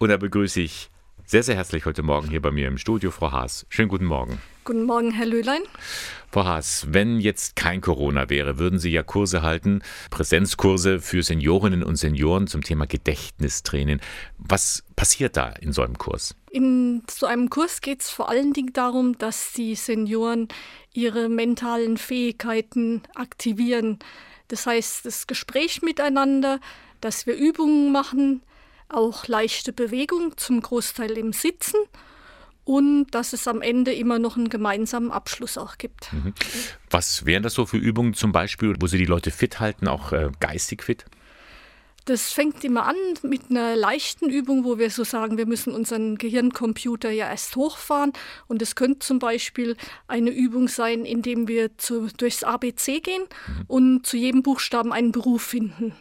Und da begrüße ich sehr, sehr herzlich heute Morgen hier bei mir im Studio Frau Haas. Schönen guten Morgen. Guten Morgen, Herr Löhlein. Frau Haas, wenn jetzt kein Corona wäre, würden Sie ja Kurse halten, Präsenzkurse für Seniorinnen und Senioren zum Thema Gedächtnistraining. Was passiert da in so einem Kurs? In so einem Kurs geht es vor allen Dingen darum, dass die Senioren ihre mentalen Fähigkeiten aktivieren. Das heißt, das Gespräch miteinander, dass wir Übungen machen, auch leichte Bewegung, zum Großteil im Sitzen und dass es am Ende immer noch einen gemeinsamen Abschluss auch gibt. Mhm. Was wären das so für Übungen zum Beispiel, wo Sie die Leute fit halten, auch äh, geistig fit? Das fängt immer an mit einer leichten Übung, wo wir so sagen, wir müssen unseren Gehirncomputer ja erst hochfahren. Und es könnte zum Beispiel eine Übung sein, indem wir zu, durchs ABC gehen mhm. und zu jedem Buchstaben einen Beruf finden.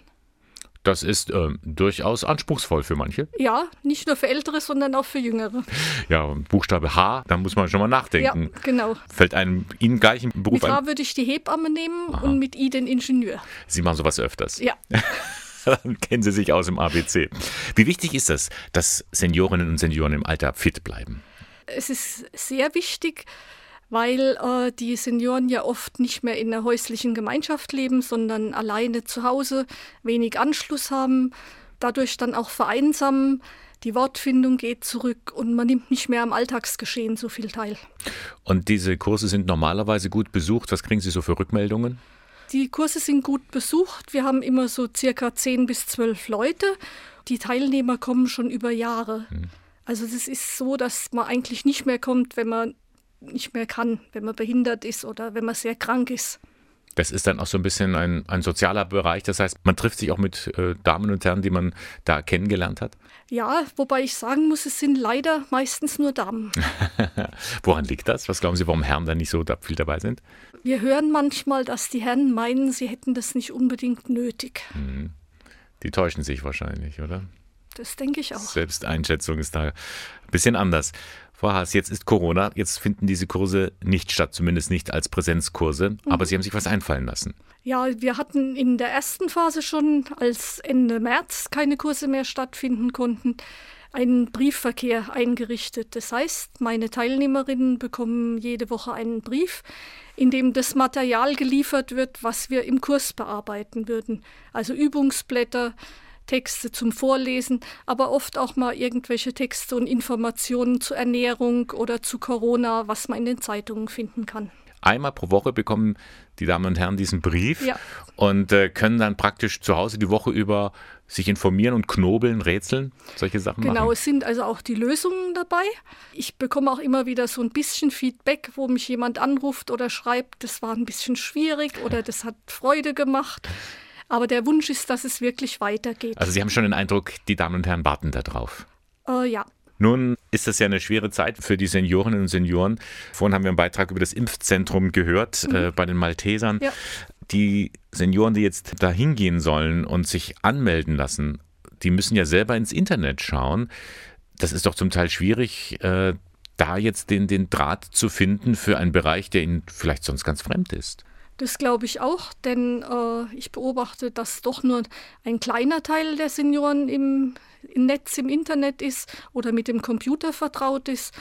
Das ist äh, durchaus anspruchsvoll für manche. Ja, nicht nur für Ältere, sondern auch für Jüngere. Ja, Buchstabe H, da muss man schon mal nachdenken. Ja, genau. Fällt einem Ihnen gleich ein Beruf ein? Mit H würde ich die Hebamme nehmen Aha. und mit I den Ingenieur. Sie machen sowas öfters. Ja. Dann kennen Sie sich aus im ABC. Wie wichtig ist das, dass Seniorinnen und Senioren im Alter fit bleiben? Es ist sehr wichtig, weil äh, die Senioren ja oft nicht mehr in der häuslichen Gemeinschaft leben, sondern alleine zu Hause, wenig Anschluss haben, dadurch dann auch vereinsamen. Die Wortfindung geht zurück und man nimmt nicht mehr am Alltagsgeschehen so viel teil. Und diese Kurse sind normalerweise gut besucht. Was kriegen Sie so für Rückmeldungen? Die Kurse sind gut besucht. Wir haben immer so circa zehn bis zwölf Leute. Die Teilnehmer kommen schon über Jahre. Hm. Also das ist so, dass man eigentlich nicht mehr kommt, wenn man nicht mehr kann, wenn man behindert ist oder wenn man sehr krank ist. Das ist dann auch so ein bisschen ein, ein sozialer Bereich. Das heißt, man trifft sich auch mit äh, Damen und Herren, die man da kennengelernt hat. Ja, wobei ich sagen muss, es sind leider meistens nur Damen. Woran liegt das? Was glauben Sie, warum Herren da nicht so viel dabei sind? Wir hören manchmal, dass die Herren meinen, sie hätten das nicht unbedingt nötig. Mhm. Die täuschen sich wahrscheinlich, oder? Das denke ich auch. Selbsteinschätzung ist da ein bisschen anders. Frau Haas, jetzt ist Corona, jetzt finden diese Kurse nicht statt, zumindest nicht als Präsenzkurse, mhm. aber Sie haben sich was einfallen lassen. Ja, wir hatten in der ersten Phase schon, als Ende März keine Kurse mehr stattfinden konnten, einen Briefverkehr eingerichtet. Das heißt, meine Teilnehmerinnen bekommen jede Woche einen Brief, in dem das Material geliefert wird, was wir im Kurs bearbeiten würden. Also Übungsblätter, Texte zum Vorlesen, aber oft auch mal irgendwelche Texte und Informationen zur Ernährung oder zu Corona, was man in den Zeitungen finden kann. Einmal pro Woche bekommen die Damen und Herren diesen Brief ja. und äh, können dann praktisch zu Hause die Woche über sich informieren und knobeln, rätseln, solche Sachen genau, machen. Genau, es sind also auch die Lösungen dabei. Ich bekomme auch immer wieder so ein bisschen Feedback, wo mich jemand anruft oder schreibt, das war ein bisschen schwierig oder das hat Freude gemacht. Aber der Wunsch ist, dass es wirklich weitergeht. Also Sie haben schon den Eindruck, die Damen und Herren warten darauf. Äh, ja. Nun ist das ja eine schwere Zeit für die Seniorinnen und Senioren. Vorhin haben wir einen Beitrag über das Impfzentrum gehört mhm. äh, bei den Maltesern. Ja. Die Senioren, die jetzt da hingehen sollen und sich anmelden lassen, die müssen ja selber ins Internet schauen. Das ist doch zum Teil schwierig, äh, da jetzt den, den Draht zu finden für einen Bereich, der ihnen vielleicht sonst ganz fremd ist. Das glaube ich auch, denn äh, ich beobachte, dass doch nur ein kleiner Teil der Senioren im, im Netz, im Internet ist oder mit dem Computer vertraut ist.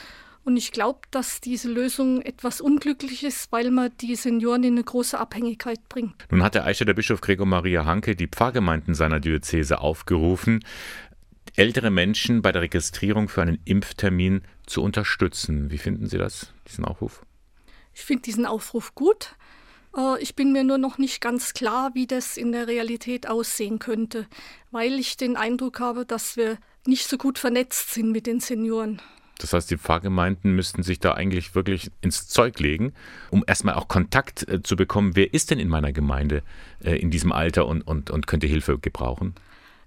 Und ich glaube, dass diese Lösung etwas unglücklich ist, weil man die Senioren in eine große Abhängigkeit bringt. Nun hat der Eichstätter Bischof Gregor Maria Hanke die Pfarrgemeinden seiner Diözese aufgerufen, ältere Menschen bei der Registrierung für einen Impftermin zu unterstützen. Wie finden Sie das, diesen Aufruf? Ich finde diesen Aufruf gut. Äh, ich bin mir nur noch nicht ganz klar, wie das in der Realität aussehen könnte, weil ich den Eindruck habe, dass wir nicht so gut vernetzt sind mit den Senioren. Das heißt, die Pfarrgemeinden müssten sich da eigentlich wirklich ins Zeug legen, um erstmal auch Kontakt äh, zu bekommen. Wer ist denn in meiner Gemeinde äh, in diesem Alter und, und, und könnte Hilfe gebrauchen?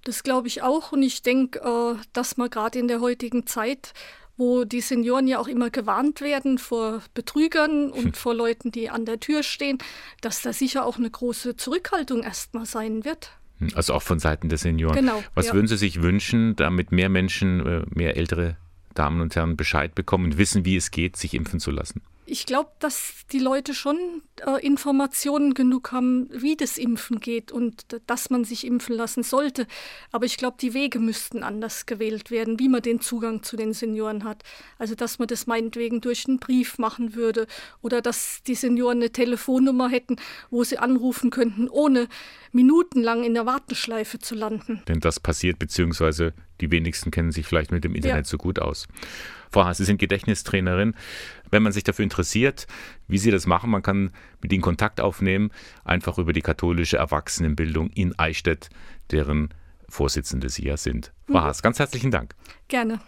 Das glaube ich auch. Und ich denke, äh, dass man gerade in der heutigen Zeit wo die Senioren ja auch immer gewarnt werden vor Betrügern und hm. vor Leuten, die an der Tür stehen, dass da sicher auch eine große Zurückhaltung erstmal sein wird. Hm, also auch von Seiten der Senioren. Genau. Was ja. würden Sie sich wünschen, damit mehr Menschen, äh, mehr ältere Damen und Herren Bescheid bekommen und wissen, wie es geht, sich impfen zu lassen? Ich glaube, dass die Leute schon äh, Informationen genug haben, wie das Impfen geht und dass man sich impfen lassen sollte. Aber ich glaube, die Wege müssten anders gewählt werden, wie man den Zugang zu den Senioren hat. Also, dass man das meinetwegen durch einen Brief machen würde oder dass die Senioren eine Telefonnummer hätten, wo sie anrufen könnten, ohne minutenlang in der Warteschleife zu landen. Denn das passiert, beziehungsweise die wenigsten kennen sich vielleicht mit dem Internet ja. so gut aus. Frau Haas, Sie sind Gedächtnistrainerin. Wenn man sich dafür interessiert, wie Sie das machen, man kann mit Ihnen Kontakt aufnehmen, einfach über die katholische Erwachsenenbildung in Eichstätt, deren Vorsitzende Sie ja sind. Frau mhm. Haas, ganz herzlichen Dank. Gerne.